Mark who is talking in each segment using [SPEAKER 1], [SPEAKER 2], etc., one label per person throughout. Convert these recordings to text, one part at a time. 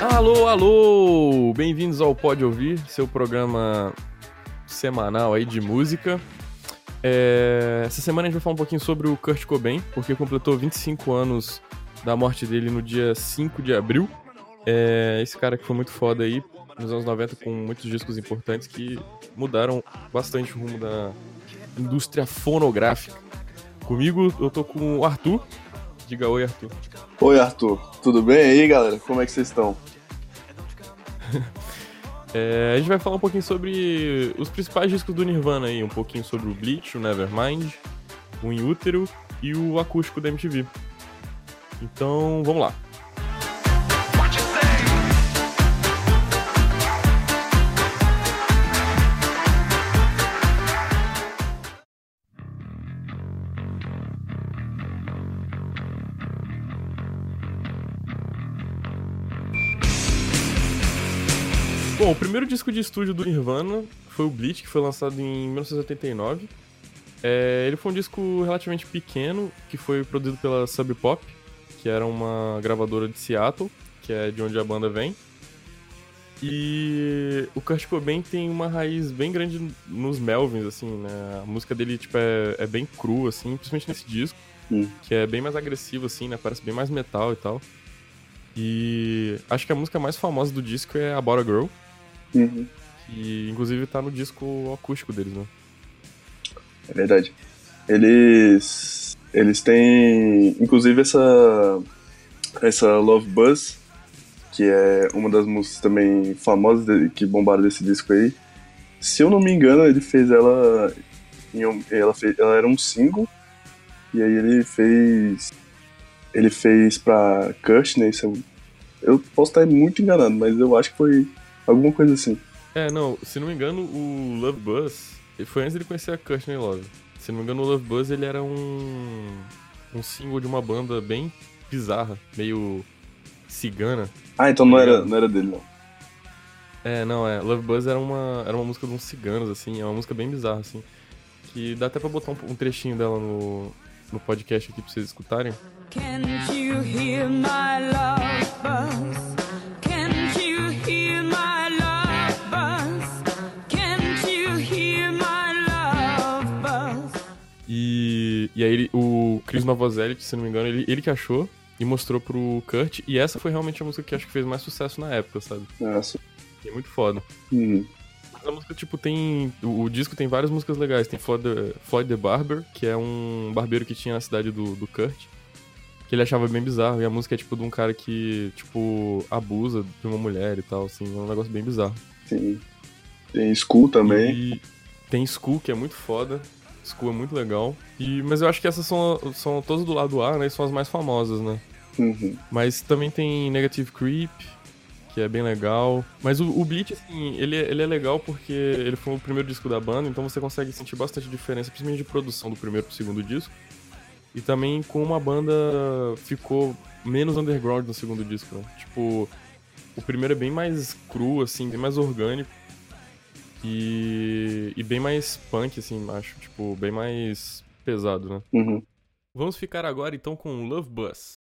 [SPEAKER 1] Alô, alô! Bem-vindos ao Pode Ouvir, seu programa semanal aí de música. É... Essa semana a gente vai falar um pouquinho sobre o Kurt Cobain, porque completou 25 anos da morte dele no dia 5 de abril. É... Esse cara que foi muito foda aí, nos anos 90, com muitos discos importantes que mudaram bastante o rumo da indústria fonográfica. Comigo, eu tô com o Arthur. Diga oi, Arthur.
[SPEAKER 2] Oi, Arthur. Tudo bem aí, galera? Como é que vocês estão?
[SPEAKER 1] é, a gente vai falar um pouquinho sobre os principais discos do Nirvana aí, um pouquinho sobre o Bleach, o Nevermind, o In Utero e o acústico da MTV. Então, vamos lá. Bom, o primeiro disco de estúdio do Nirvana foi o Bleach, que foi lançado em 1989. É, ele foi um disco relativamente pequeno, que foi produzido pela Sub Pop, que era uma gravadora de Seattle, que é de onde a banda vem. E o Kurt Cobain tem uma raiz bem grande nos Melvins, assim, né? A música dele, tipo, é, é bem crua, assim, principalmente nesse disco, hum. que é bem mais agressivo, assim, né? Parece bem mais metal e tal. E acho que a música mais famosa do disco é a Girl,
[SPEAKER 2] Uhum.
[SPEAKER 1] Que inclusive tá no disco acústico deles, né?
[SPEAKER 2] É verdade. Eles. Eles têm. Inclusive essa. Essa Love Buzz, que é uma das músicas também famosas de, que bombaram desse disco aí. Se eu não me engano, ele fez ela. Ela, fez, ela era um single. E aí ele fez. Ele fez pra Kurt, né? Isso é, eu posso estar muito enganado, mas eu acho que foi Alguma coisa assim.
[SPEAKER 1] É, não, se não me engano, o Love Buzz foi antes de ele conhecer a Courtney Love. Se não me engano, o Love Buzz ele era um. um single de uma banda bem bizarra, meio cigana.
[SPEAKER 2] Ah, então não era, não era dele, não.
[SPEAKER 1] É, não, é. Love Buzz era uma, era uma música de uns ciganos, assim, é uma música bem bizarra, assim. Que dá até pra botar um, um trechinho dela no, no podcast aqui pra vocês escutarem. Can't you hear my love buzz? E aí ele, o Chris Novoselic, se não me engano, ele, ele que achou e mostrou pro Kurt. E essa foi realmente a música que acho que fez mais sucesso na época, sabe?
[SPEAKER 2] Nossa.
[SPEAKER 1] É muito foda.
[SPEAKER 2] Uhum.
[SPEAKER 1] A música, tipo, tem. O, o, disco tem várias músicas legais. Tem Floyd the, Floyd the Barber, que é um barbeiro que tinha na cidade do, do Kurt. Que ele achava bem bizarro. E a música é, tipo, de um cara que, tipo, abusa de uma mulher e tal, assim. É um negócio bem bizarro.
[SPEAKER 2] Sim. Tem School também.
[SPEAKER 1] E tem School, que é muito foda. School é muito legal. E, mas eu acho que essas são, são todas do lado A, né? E são as mais famosas, né?
[SPEAKER 2] Uhum.
[SPEAKER 1] Mas também tem Negative Creep, que é bem legal. Mas o, o Bleach, assim, ele, ele é legal porque ele foi o primeiro disco da banda, então você consegue sentir bastante diferença, principalmente de produção do primeiro pro segundo disco. E também como a banda ficou menos underground no segundo disco, né? Tipo, o primeiro é bem mais cru, assim, bem mais orgânico. E, e bem mais punk, assim, acho. Tipo, bem mais pesado, né?
[SPEAKER 2] Uhum.
[SPEAKER 1] Vamos ficar agora então com Love Bus.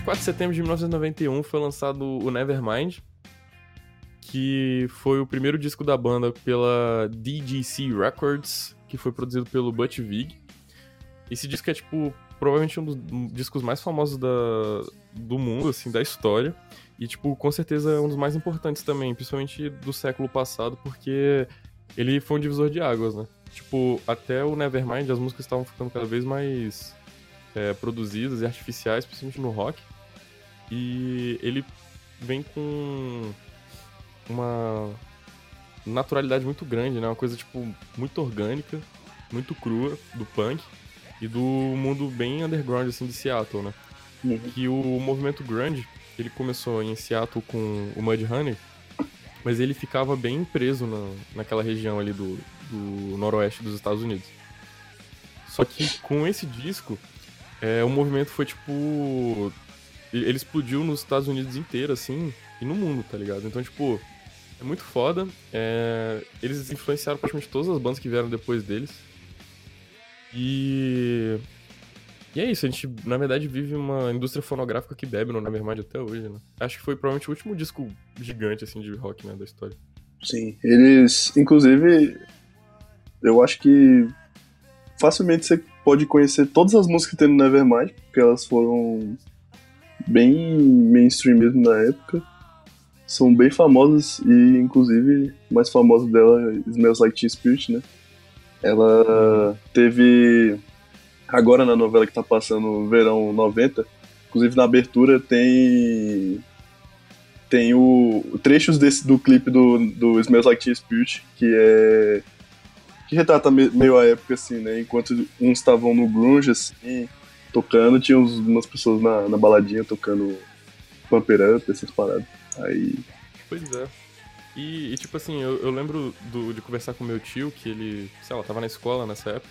[SPEAKER 1] 24 de setembro de 1991 foi lançado o Nevermind, que foi o primeiro disco da banda pela DGC Records, que foi produzido pelo Butch Vig. Esse disco é, tipo, provavelmente um dos discos mais famosos da, do mundo, assim, da história. E, tipo, com certeza é um dos mais importantes também, principalmente do século passado, porque ele foi um divisor de águas, né? Tipo, até o Nevermind, as músicas estavam ficando cada vez mais é, produzidas e artificiais, principalmente no rock. E ele vem com uma naturalidade muito grande, né? Uma coisa, tipo, muito orgânica, muito crua do punk e do mundo bem underground, assim, de Seattle, né? Uhum. Que o movimento grunge, ele começou em Seattle com o Mudhoney, mas ele ficava bem preso na, naquela região ali do, do noroeste dos Estados Unidos. Só que com esse disco, é, o movimento foi tipo. Ele explodiu nos Estados Unidos inteiro, assim, e no mundo, tá ligado? Então, tipo, é muito foda. É, eles influenciaram praticamente todas as bandas que vieram depois deles. E. E é isso, a gente, na verdade, vive uma indústria fonográfica que bebe no Nevermind até hoje, né? Acho que foi provavelmente o último disco gigante, assim, de rock, né, da história.
[SPEAKER 2] Sim, eles, inclusive, eu acho que facilmente você pode conhecer todas as músicas que tem no Nevermind, porque elas foram bem mainstream mesmo na época. São bem famosas e, inclusive, mais famoso dela Smells Like Teen Spirit, né? Ela teve, agora na novela que tá passando Verão 90, inclusive na abertura tem tem o trechos desse do clipe do, do Smells Like Teen Spirit, que é que retrata meio a época, assim, né? Enquanto uns estavam no grunge, assim, tocando, tinha uns, umas pessoas na, na baladinha tocando Pump Up, essas paradas. Aí...
[SPEAKER 1] Pois é. E, e tipo assim, eu, eu lembro do, de conversar com meu tio, que ele, sei lá, tava na escola nessa época,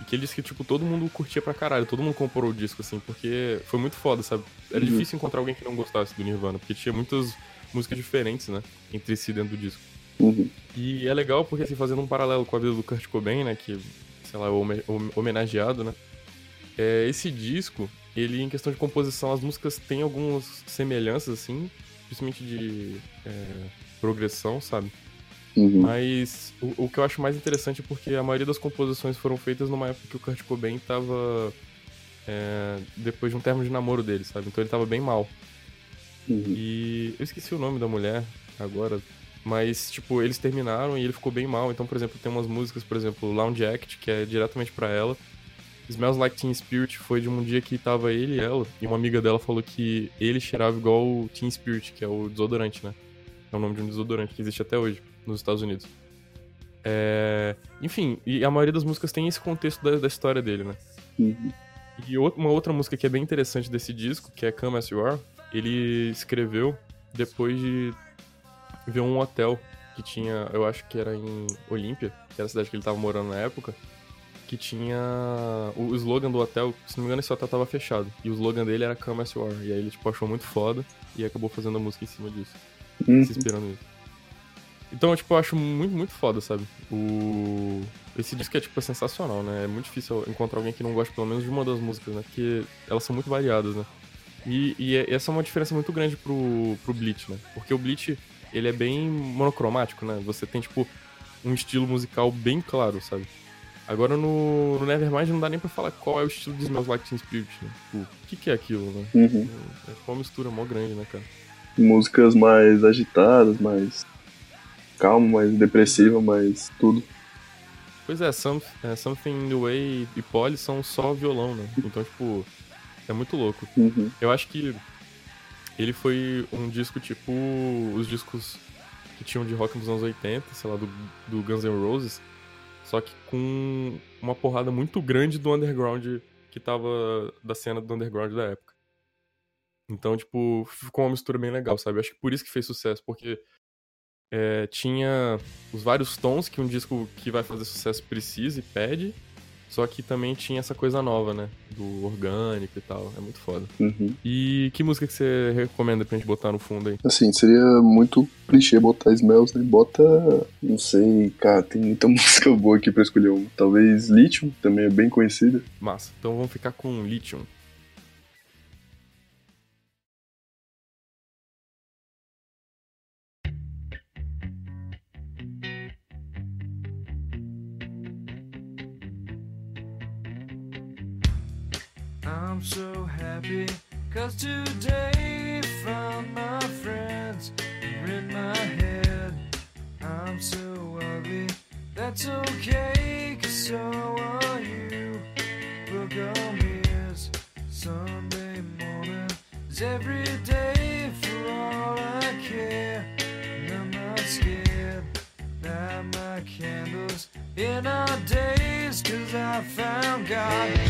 [SPEAKER 1] e que ele disse que, tipo, todo mundo curtia pra caralho, todo mundo comprou o disco, assim, porque foi muito foda, sabe? Era uhum. difícil encontrar alguém que não gostasse do Nirvana, porque tinha muitas músicas diferentes, né, entre si dentro do disco.
[SPEAKER 2] Uhum.
[SPEAKER 1] E é legal porque, assim, fazendo um paralelo com a vida do Kurt Cobain, né, que, sei lá, é homenageado, né, é, esse disco, ele, em questão de composição, as músicas têm algumas semelhanças, assim, principalmente de é, progressão, sabe?
[SPEAKER 2] Uhum.
[SPEAKER 1] Mas o, o, que eu acho mais interessante é porque a maioria das composições foram feitas numa época que o Kurt Cobain tava é, depois de um termo de namoro dele, sabe? Então ele tava bem mal.
[SPEAKER 2] Uhum.
[SPEAKER 1] E eu esqueci o nome da mulher agora, mas, tipo, eles terminaram e ele ficou bem mal. Então, por exemplo, tem umas músicas, por exemplo, Lounge Act, que é diretamente para ela. Smells Like Teen Spirit foi de um dia que tava ele e ela, e uma amiga dela falou que ele cheirava igual o Teen Spirit, que é o desodorante, né? É o nome de um desodorante que existe até hoje nos Estados Unidos. É... Enfim, e a maioria das músicas tem esse contexto da, da história dele, né?
[SPEAKER 2] Uhum.
[SPEAKER 1] E uma outra música que é bem interessante desse disco, que é Come As You Are, ele escreveu depois de ver um hotel que tinha, eu acho que era em Olímpia, que era a cidade que ele tava morando na época, que tinha o slogan do hotel, se não me engano esse hotel tava fechado, e o slogan dele era Come As You Are, e aí ele tipo achou muito foda e acabou fazendo a música em cima disso,
[SPEAKER 2] uhum.
[SPEAKER 1] se inspirando nisso. Então, tipo, eu acho muito, muito foda, sabe? O... Esse disco é, tipo, sensacional, né? É muito difícil encontrar alguém que não goste pelo menos de uma das músicas, né? Porque elas são muito variadas, né? E, e é, essa é uma diferença muito grande pro, pro Bleach, né? Porque o Bleach, ele é bem monocromático, né? Você tem, tipo, um estilo musical bem claro, sabe? Agora no, no Nevermind não dá nem pra falar qual é o estilo de Smells Like Teen Spirit, né? Tipo, o que, que é aquilo, né?
[SPEAKER 2] Uhum.
[SPEAKER 1] É uma mistura mó grande, né, cara?
[SPEAKER 2] Músicas mais agitadas, mais calma, mais depressiva, mais tudo.
[SPEAKER 1] Pois é, some, é Something in the Way e Polly são só violão, né? Então, tipo, é muito louco.
[SPEAKER 2] Uhum.
[SPEAKER 1] Eu acho que ele foi um disco tipo os discos que tinham de rock nos anos 80, sei lá, do, do Guns N' Roses, só que com uma porrada muito grande do underground que tava da cena do underground da época. Então, tipo, ficou uma mistura bem legal, sabe? Acho que por isso que fez sucesso, porque é, tinha os vários tons que um disco que vai fazer sucesso precisa e pede, só que também tinha essa coisa nova, né? Do orgânico e tal. É muito foda.
[SPEAKER 2] Uhum.
[SPEAKER 1] E que música que você recomenda pra gente botar no fundo aí?
[SPEAKER 2] Assim, seria muito clichê botar Smells, né? Bota. Não sei, cara, tem muita música boa aqui pra escolher uma. Talvez Lithium, também é bem conhecida.
[SPEAKER 1] Massa. Então vamos ficar com Lithium.
[SPEAKER 3] So cause today found my friends are in my head. I'm so ugly, that's okay, cause so are you. Book on me Sunday morning is every day for all I care. And I'm not scared. Light my candles in our days, cause I found God.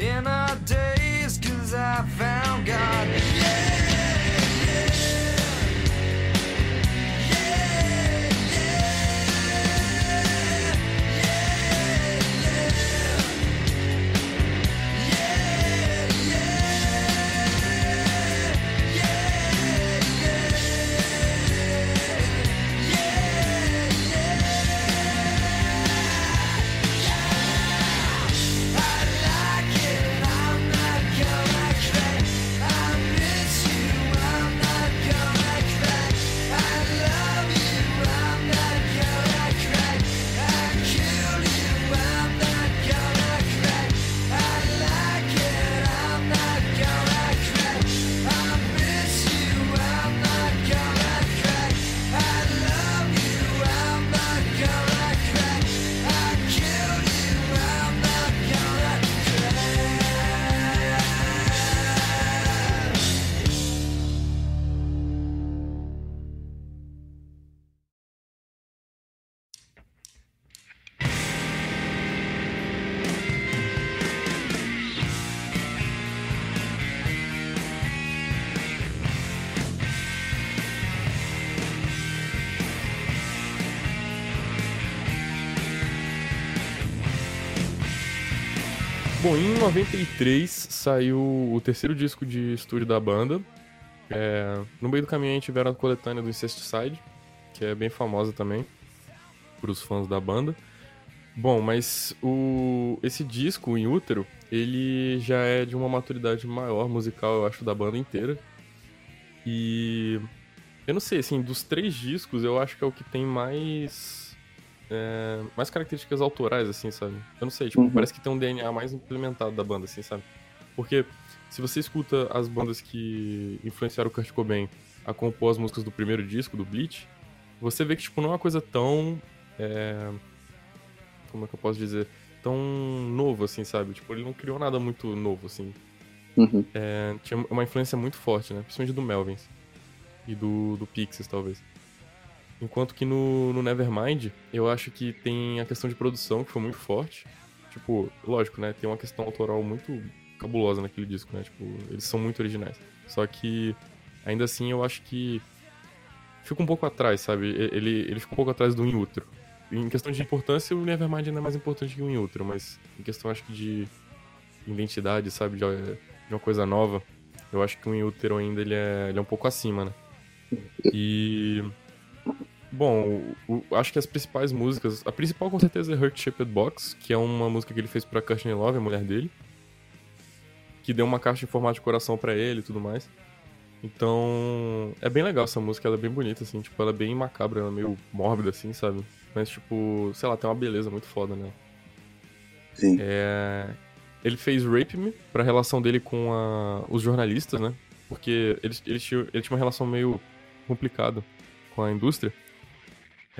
[SPEAKER 3] In our days,
[SPEAKER 1] Bom, em 93 saiu o terceiro disco de estúdio da banda. É, no meio do caminho a gente tiveram a coletânea do Incesticide, que é bem famosa também para os fãs da banda. Bom, mas o, esse disco, em útero, ele já é de uma maturidade maior musical, eu acho, da banda inteira. E eu não sei, assim, dos três discos, eu acho que é o que tem mais é, mais características autorais, assim, sabe? Eu não sei, tipo,
[SPEAKER 2] Uhum.
[SPEAKER 1] parece que tem um DNA mais implementado da banda, assim, sabe? Porque se você escuta as bandas que influenciaram o Kurt Cobain a compor as músicas do primeiro disco, do Bleach, você vê que, tipo, não é uma coisa tão. é, como é que eu posso dizer? Tão novo, assim, sabe? Tipo, ele não criou nada muito novo, assim.
[SPEAKER 2] Uhum.
[SPEAKER 1] É, tinha uma influência muito forte, né? Principalmente do Melvins. E do, do Pixies, talvez. Enquanto que no, no Nevermind, eu acho que tem a questão de produção, que foi muito forte. Tipo, lógico, né? Tem uma questão autoral muito cabulosa naquele disco, né? Tipo, eles são muito originais. Só que, ainda assim, eu acho que fica um pouco atrás, sabe? Ele, ele fica um pouco atrás do In Utero. Em questão de importância, o Nevermind ainda é mais importante que o In Utero, mas em questão, acho que de identidade, sabe? De, de uma coisa nova, eu acho que o In Utero ainda ele é, ele é um pouco acima, né? E... Bom, o- o- acho que as principais músicas... A principal, com certeza, é Hurt Shaped Box, que é uma música que ele fez pra Courtney Love, a mulher dele. Que deu uma caixa em formato de coração pra ele e tudo mais. Então, é bem legal essa música, ela é bem bonita, assim, tipo, ela é bem macabra, ela é meio mórbida, assim, sabe? Mas, tipo, sei lá, tem uma beleza muito foda nela.
[SPEAKER 2] Sim.
[SPEAKER 1] É, Ele fez Rape Me pra relação dele com a- os jornalistas, né? Porque eles, eles tinham, ele tinha uma relação meio complicada com a indústria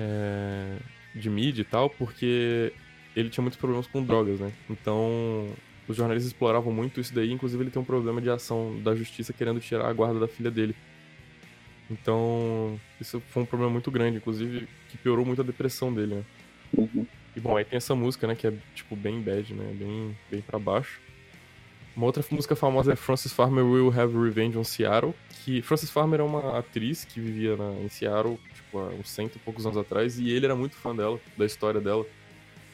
[SPEAKER 1] é, de mídia e tal, porque ele tinha muitos problemas com drogas, né? Então, os jornalistas exploravam muito isso daí, inclusive ele tem um problema de ação da justiça querendo tirar a guarda da filha dele. Então, isso foi um problema muito grande, inclusive, que piorou muito a depressão dele, né?
[SPEAKER 2] Uhum.
[SPEAKER 1] E bom, aí tem essa música, né, que é tipo bem bad, né, bem, bem pra baixo. Uma outra música famosa é Frances Farmer Will Have Revenge on Seattle, que Frances Farmer é uma atriz que vivia na, em Seattle, tipo, há uns cento e poucos anos atrás, e ele era muito fã dela, da história dela,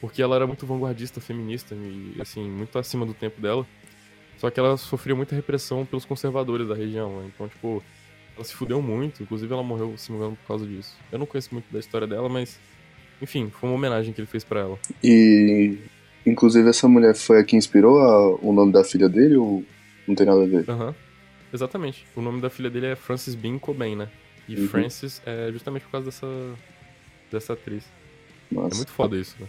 [SPEAKER 1] porque ela era muito vanguardista, feminista, e assim, muito acima do tempo dela. Só que ela sofria muita repressão pelos conservadores da região, né? então, tipo, ela se fudeu muito, inclusive ela morreu, se engano, por causa disso. Eu não conheço muito da história dela, mas enfim, foi uma homenagem que ele fez pra ela.
[SPEAKER 2] E, inclusive, essa mulher foi a que inspirou a- o nome da filha dele ou não tem nada a ver?
[SPEAKER 1] Aham. Exatamente. O nome da filha dele é Frances Bean Cobain, né? E
[SPEAKER 2] Uhum.
[SPEAKER 1] Frances é justamente por causa dessa, dessa atriz. É
[SPEAKER 2] Nossa.
[SPEAKER 1] muito foda isso, né?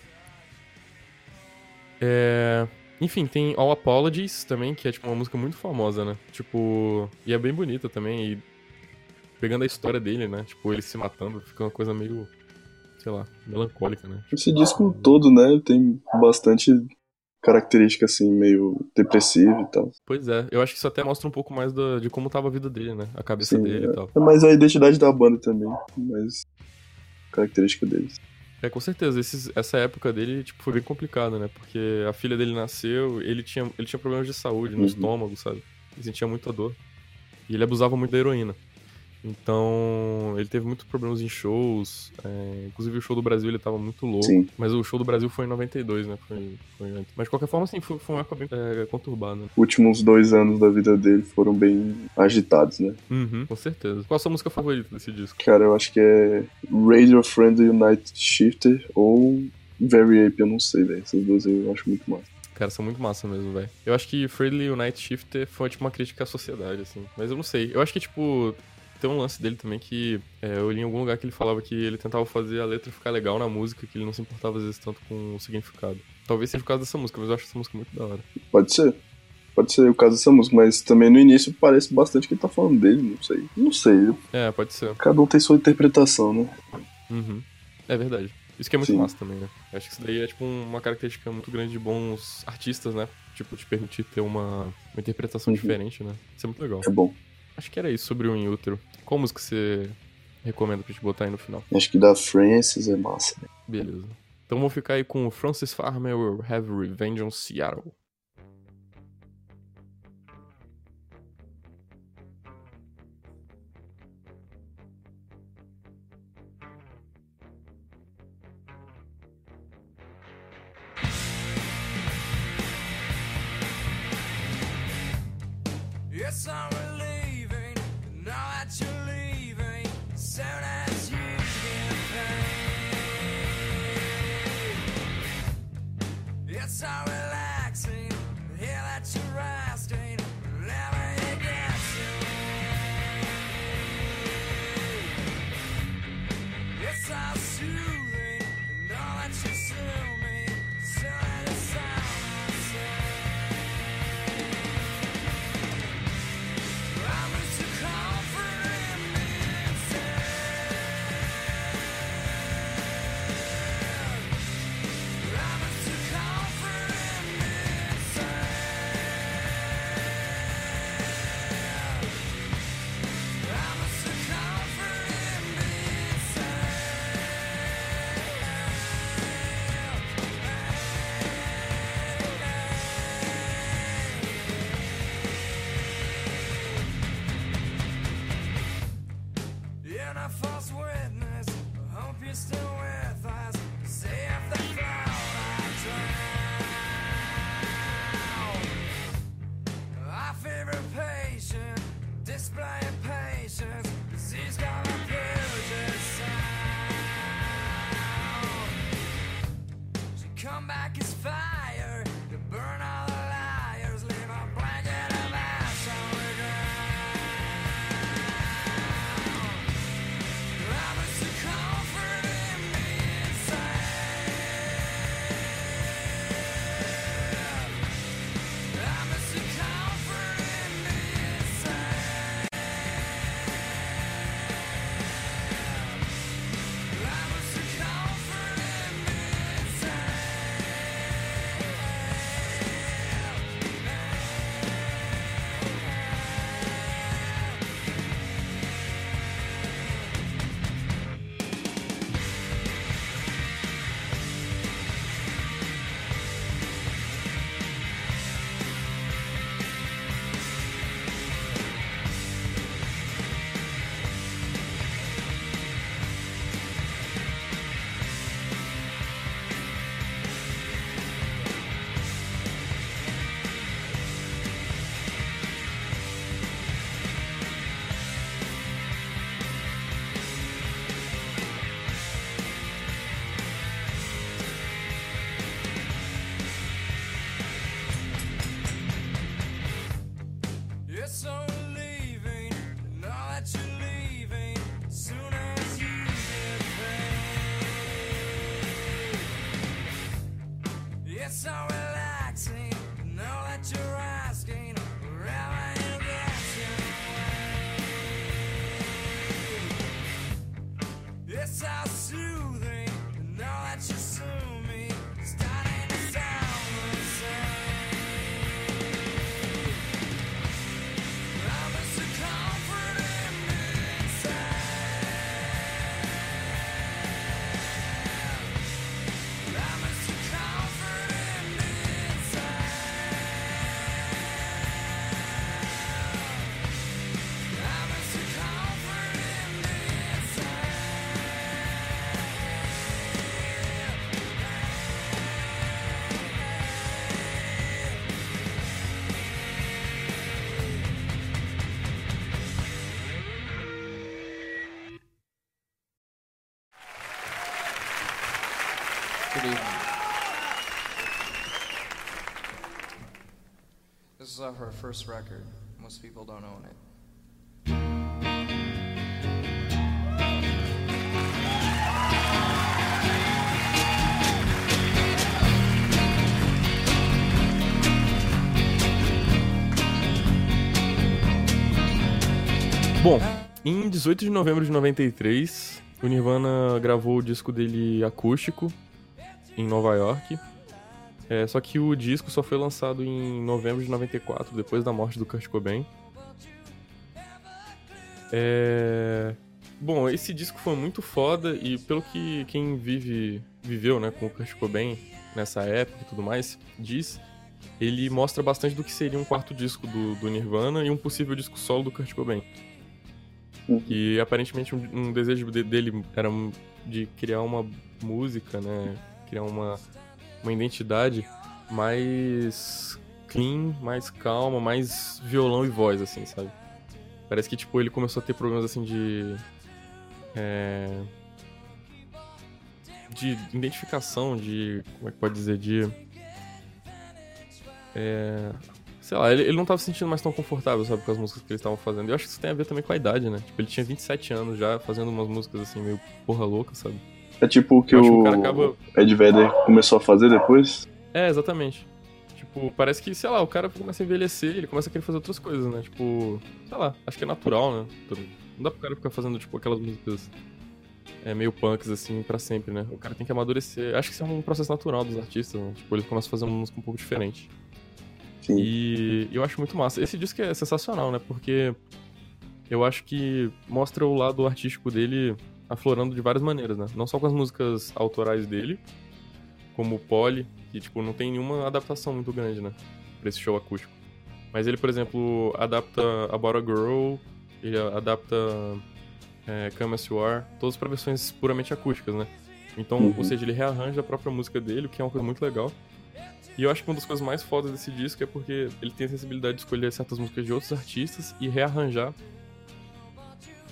[SPEAKER 1] É... Enfim, tem All Apologies também, que é tipo uma música muito famosa, né? Tipo, e é bem bonita também, e pegando a história dele, né? Tipo, ele se matando, fica uma coisa meio, sei lá, melancólica, né?
[SPEAKER 2] Esse disco todo, né, tem bastante característica, assim, meio depressiva e tal.
[SPEAKER 1] Pois é, eu acho que isso até mostra um pouco mais da- de como tava a vida dele, né? A cabeça
[SPEAKER 2] Sim,
[SPEAKER 1] dele e tal.
[SPEAKER 2] É mais a identidade da banda também, mas característica deles.
[SPEAKER 1] É, com certeza. Esses- essa época dele, tipo, foi bem complicada, né? Porque a filha dele nasceu, ele tinha, ele tinha problemas de saúde no
[SPEAKER 2] Uhum.
[SPEAKER 1] estômago, sabe? Ele sentia muita dor. E ele abusava muito da heroína. Então, ele teve muitos problemas em shows. é, inclusive, o show do Brasil ele tava muito louco.
[SPEAKER 2] Sim.
[SPEAKER 1] Mas o show do Brasil foi em 92, né? Foi, foi. Mas, de qualquer forma, assim, foi, foi uma época bem é, conturbada. né?
[SPEAKER 2] Últimos dois anos da vida dele foram bem agitados, né?
[SPEAKER 1] Uhum, com certeza. Qual a sua música favorita desse disco?
[SPEAKER 2] Cara, eu acho que é Radio Friendly United Shifter ou Very Ape, eu não sei, velho. Essas duas eu acho muito massa.
[SPEAKER 1] Cara, são muito massa mesmo, velho. Eu acho que Friendly Night Shifter foi, tipo, uma crítica à sociedade, assim. Mas eu não sei. Eu acho que, tipo, tem um lance dele também que é, eu li em algum lugar que ele falava que ele tentava fazer a letra ficar legal na música, que ele não se importava às vezes tanto com o significado. Talvez seja por causa dessa música, mas eu acho essa música muito da hora.
[SPEAKER 2] Pode ser. Pode ser o caso dessa música, mas também no início parece bastante que ele tá falando dele, não sei. Não sei.
[SPEAKER 1] É, pode ser.
[SPEAKER 2] Cada um tem sua interpretação, né?
[SPEAKER 1] Uhum. É verdade. Isso que é muito
[SPEAKER 2] Sim.
[SPEAKER 1] massa também, né? Eu acho que isso daí é, tipo, uma característica muito grande de bons artistas, né? Tipo, te permitir ter uma, uma interpretação
[SPEAKER 2] Uhum.
[SPEAKER 1] diferente, né? Isso é muito legal.
[SPEAKER 2] É bom.
[SPEAKER 1] Acho que era isso sobre o In Utero. Qual música você recomenda pra gente botar aí no final?
[SPEAKER 2] Acho que da Francis é massa. né?
[SPEAKER 1] Beleza. Então vamos ficar aí com o Francis Farmer Will Have Revenge on Seattle.
[SPEAKER 3] Yes, I'm
[SPEAKER 4] first record. Most people don't own it.
[SPEAKER 1] Bom, em 18 de novembro de 93, o Nirvana gravou o disco dele acústico em Nova York. É, só que o disco só foi lançado em novembro de 94, depois da morte do Kurt Cobain. É... Bom, esse disco foi muito foda e pelo que quem vive viveu né, com o Kurt Cobain nessa época e tudo mais, diz, ele mostra bastante do que seria um quarto disco do, do Nirvana e um possível disco solo do Kurt Cobain. E aparentemente um, um desejo de- dele era de criar uma música, né? Criar uma, uma identidade mais clean, mais calma, mais violão e voz, assim, sabe? Parece que, tipo, ele começou a ter problemas, assim, de... é, de identificação, de... como é que pode dizer? De... É, sei lá, ele, ele não tava se sentindo mais tão confortável, sabe, com as músicas que eles estavam fazendo. Eu acho que isso tem a ver também com a idade, né? Tipo, ele tinha 27 anos já, fazendo umas músicas assim, meio porra louca, sabe?
[SPEAKER 2] É tipo o que
[SPEAKER 1] acho que
[SPEAKER 2] o
[SPEAKER 1] o acaba-
[SPEAKER 2] Ed Vedder começou a fazer depois.
[SPEAKER 1] É, exatamente. Tipo, parece que, sei lá, o cara começa a envelhecer, ele começa a querer fazer outras coisas, né? Tipo, sei lá, acho que é natural, né? Não dá pro cara ficar fazendo, tipo, aquelas músicas é, meio punks, assim, pra sempre, né? O cara tem que amadurecer. Acho que isso é um processo natural dos artistas, né? Tipo, eles começam a fazer uma música um pouco diferente.
[SPEAKER 2] Sim.
[SPEAKER 1] E eu acho muito massa. Esse disco é sensacional, né? Porque eu acho que mostra o lado artístico dele aflorando de várias maneiras, né? Não só com as músicas autorais dele, como o Polly, que, tipo, não tem nenhuma adaptação muito grande, né? Pra esse show acústico. Mas ele, por exemplo, adapta About a Girl, ele adapta é, Come As You Are, todas pra versões puramente acústicas, né? Então,
[SPEAKER 2] Uhum.
[SPEAKER 1] ou seja, ele rearranja a própria música dele, o que é uma coisa muito legal. E eu acho que uma das coisas mais fodas desse disco é porque ele tem a sensibilidade de escolher certas músicas de outros artistas e rearranjar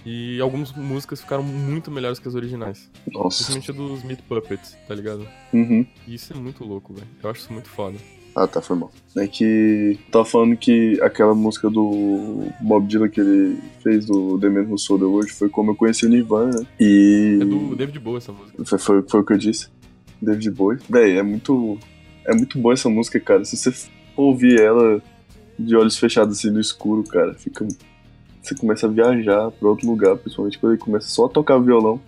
[SPEAKER 1] E algumas músicas ficaram muito melhores que as originais.
[SPEAKER 2] Nossa.
[SPEAKER 1] Principalmente a dos Meat Puppets, tá ligado?
[SPEAKER 2] Uhum.
[SPEAKER 1] E isso é muito louco, velho. Eu acho isso muito foda.
[SPEAKER 2] Ah, tá, foi mal. É que tava falando que aquela música do Bob Dylan que ele fez do The Man Who Sold the World foi como eu conheci o Nirvana, né? E
[SPEAKER 1] É do David Bowie essa música.
[SPEAKER 2] foi, foi, foi o que eu disse. David Bowie. Véi, é muito. É muito boa essa música, cara. Se você ouvir ela de olhos fechados assim no escuro, cara, fica. Você começa a viajar pra outro lugar, principalmente quando ele começa só a tocar violão.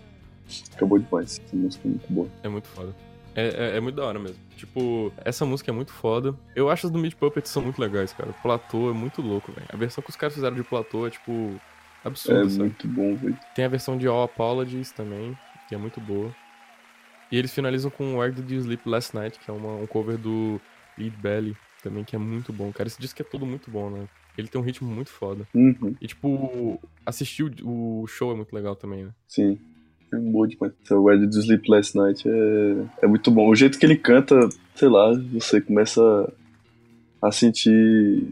[SPEAKER 2] Acabou demais. Essa música é muito boa.
[SPEAKER 1] É muito foda. É, é, é muito da hora mesmo. Tipo, essa música é muito foda. Eu acho as do Meat Puppets são muito legais, cara. O platô é muito louco, velho. A versão que os caras fizeram de platô é, tipo, absurda,
[SPEAKER 2] É
[SPEAKER 1] sabe?
[SPEAKER 2] muito bom, velho.
[SPEAKER 1] Tem a versão de All Apologies também, que é muito boa. E eles finalizam com Where Did You Sleep Last Night, que é uma, um cover do Lead Belly, também, que é muito bom. Cara, esse disco é todo muito bom, né? Ele tem um ritmo muito foda.
[SPEAKER 2] Uhum,
[SPEAKER 1] E, tipo, assistir o, o show é muito legal também, né?
[SPEAKER 2] sim. É boa demais. Where Did You Sleep Last Night é, é muito bom. O jeito que ele canta, sei lá, você começa a sentir.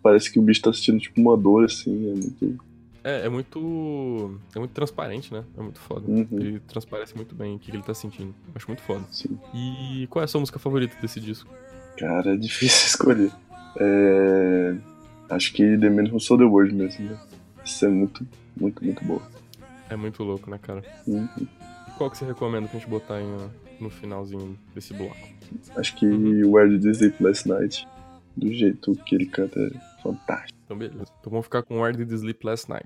[SPEAKER 2] Parece que o bicho tá sentindo tipo uma dor, assim. É muito.
[SPEAKER 1] É, é muito. É muito transparente, né? É muito foda.
[SPEAKER 2] Uhum.
[SPEAKER 1] Ele transparece muito bem o que ele tá sentindo. Acho muito foda.
[SPEAKER 2] Sim.
[SPEAKER 1] E qual é a sua música favorita desse disco?
[SPEAKER 2] Cara, é difícil escolher. É... Acho que The Man Who Sold the World mesmo, né? Isso é muito, muito, muito boa.
[SPEAKER 1] É muito louco, né, cara?
[SPEAKER 2] Uhum.
[SPEAKER 1] Qual que você recomenda pra gente botar aí no, no finalzinho desse bloco?
[SPEAKER 2] Acho que
[SPEAKER 1] Uhum.
[SPEAKER 2] Where Did You Sleep Last Night, do jeito que ele canta, é fantástico.
[SPEAKER 1] Então, beleza. Então vamos ficar com Where Did You Sleep Last Night.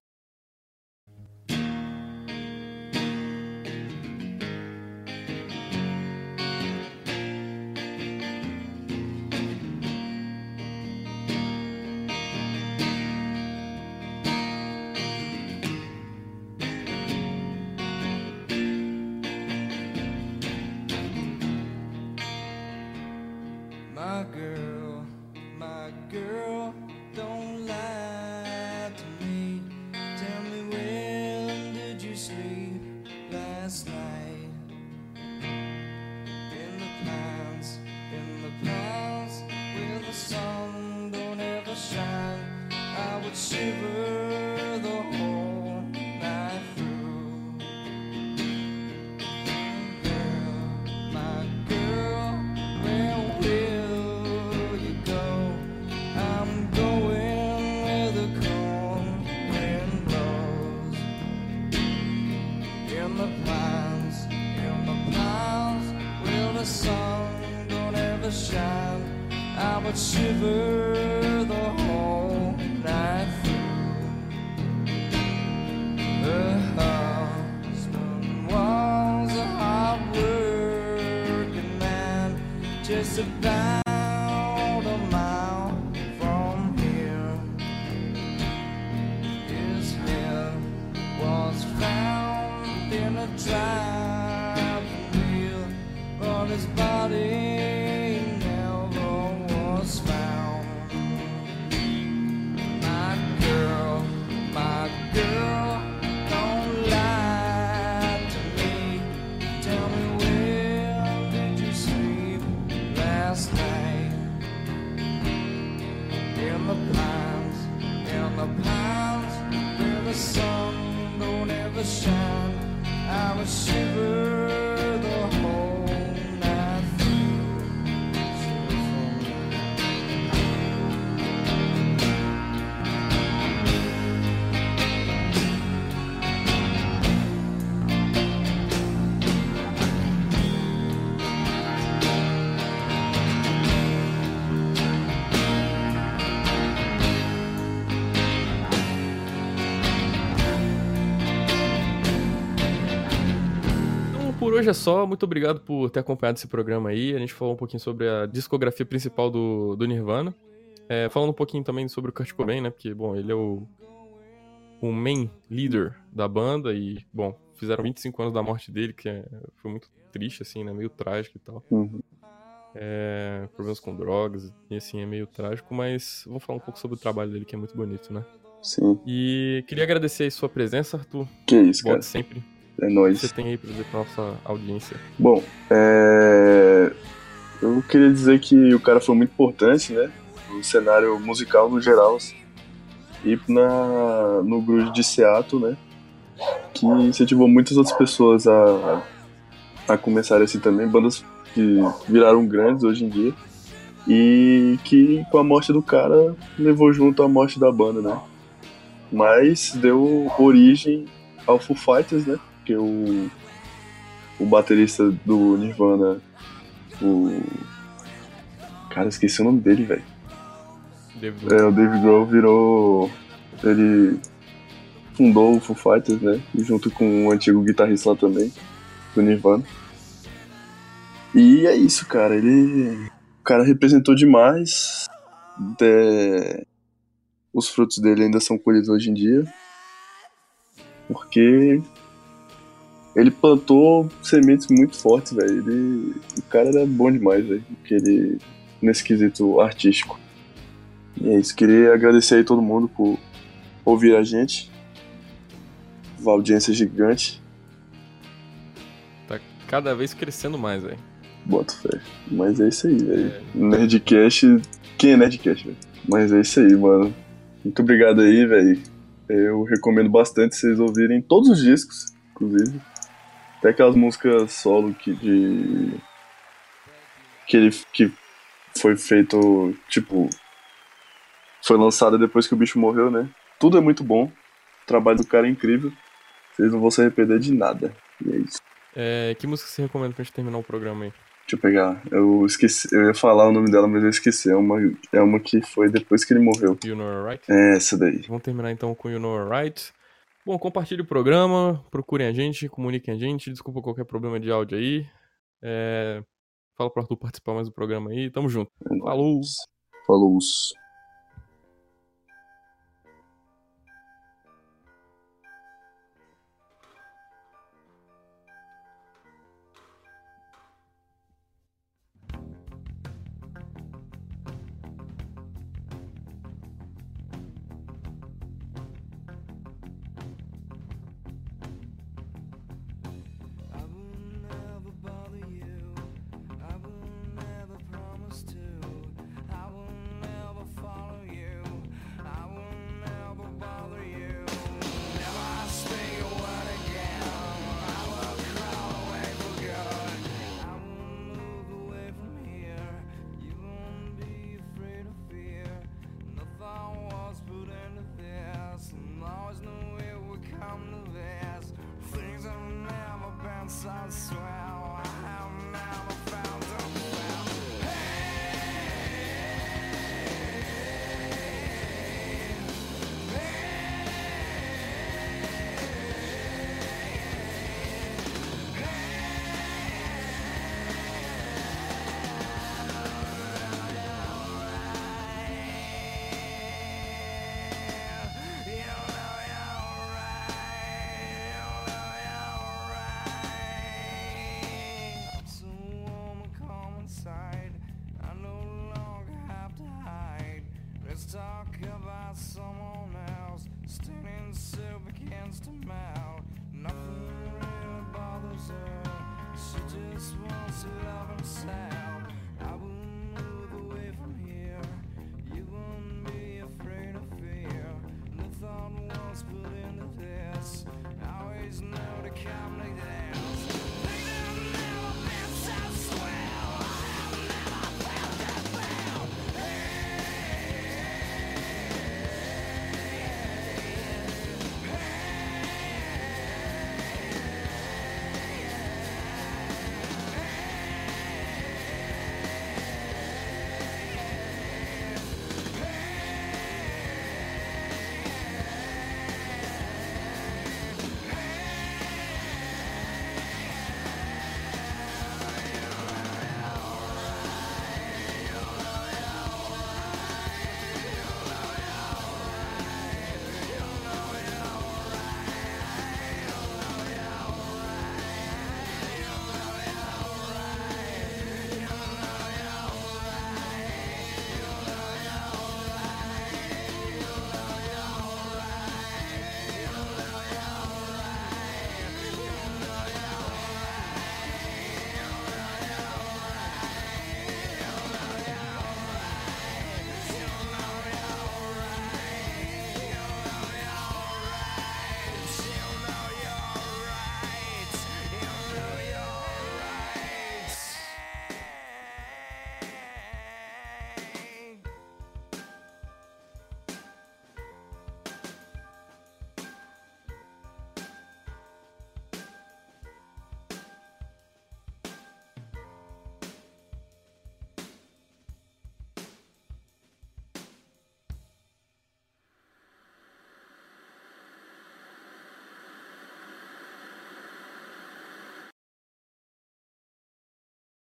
[SPEAKER 1] Hoje é só. Muito obrigado por ter acompanhado esse programa aí. A gente falou um pouquinho sobre a discografia principal do, do Nirvana. É, falando um pouquinho também sobre o Kurt Cobain, né? Porque, bom, ele é o, o main leader da banda e, bom, fizeram 25 anos da morte dele, que é- foi muito triste, assim, né? Meio trágico e tal.
[SPEAKER 2] Uhum.
[SPEAKER 1] É, problemas com drogas, e assim, é meio trágico, mas vamos falar um pouco sobre o trabalho dele, que é muito bonito, né?
[SPEAKER 2] Sim.
[SPEAKER 1] E queria agradecer aí sua presença, Arthur.
[SPEAKER 2] Que isso, cara.
[SPEAKER 1] Volte sempre.
[SPEAKER 2] É
[SPEAKER 1] O que
[SPEAKER 2] nóis.
[SPEAKER 1] você tem aí pra dizer pra nossa audiência.
[SPEAKER 2] Bom, é... eu queria dizer que o cara foi muito importante, né? No cenário musical no geral. assim. E na... no grunge de Seattle, né? que incentivou muitas outras pessoas a, a começarem assim também, bandas que viraram grandes hoje em dia. E que com a morte do cara levou junto a morte da banda, né? Mas deu origem ao Foo Fighters, né? Porque o, o baterista do Nirvana, o. Cara, esqueci o nome dele, velho. É, o Dave Grohl virou. Ele fundou o Foo Fighters, né? Junto com o antigo guitarrista lá também, do Nirvana. E é isso, cara. Ele. O cara representou demais. É, Os frutos dele ainda são colhidos hoje em dia. Porque. Ele plantou sementes muito fortes, velho. Ele... O cara era bom demais, velho. Ele... Nesse quesito artístico. E é isso, queria agradecer aí todo mundo por ouvir a gente. Uma audiência gigante.
[SPEAKER 1] tá cada vez crescendo mais, velho.
[SPEAKER 2] Bota fé. Mas é isso aí, velho. Nerdcast. Quem é Nerdcast, velho? Mas é isso aí, mano. Muito obrigado aí, velho. Eu recomendo bastante vocês ouvirem todos os discos, inclusive. Até aquelas músicas solo que de. Que ele. que foi feito, tipo. Foi lançada depois que o bicho morreu, né? Tudo é muito bom. O trabalho do cara é incrível. Vocês não vão se arrepender de nada. E é isso.
[SPEAKER 1] É, que música você recomenda pra gente terminar o programa aí?
[SPEAKER 2] Deixa eu pegar. Eu esqueci. Eu ia falar o nome dela, mas eu esqueci. É uma, é uma que foi depois que ele morreu.
[SPEAKER 1] You Know Alright?
[SPEAKER 2] É essa daí.
[SPEAKER 1] Vamos terminar então com You Know Alright. Bom, compartilhe o programa, procurem a gente, comuniquem a gente, desculpa qualquer problema de áudio aí. É, Fala pro Arthur participar mais do programa aí. Tamo junto. Falou!
[SPEAKER 2] Falou.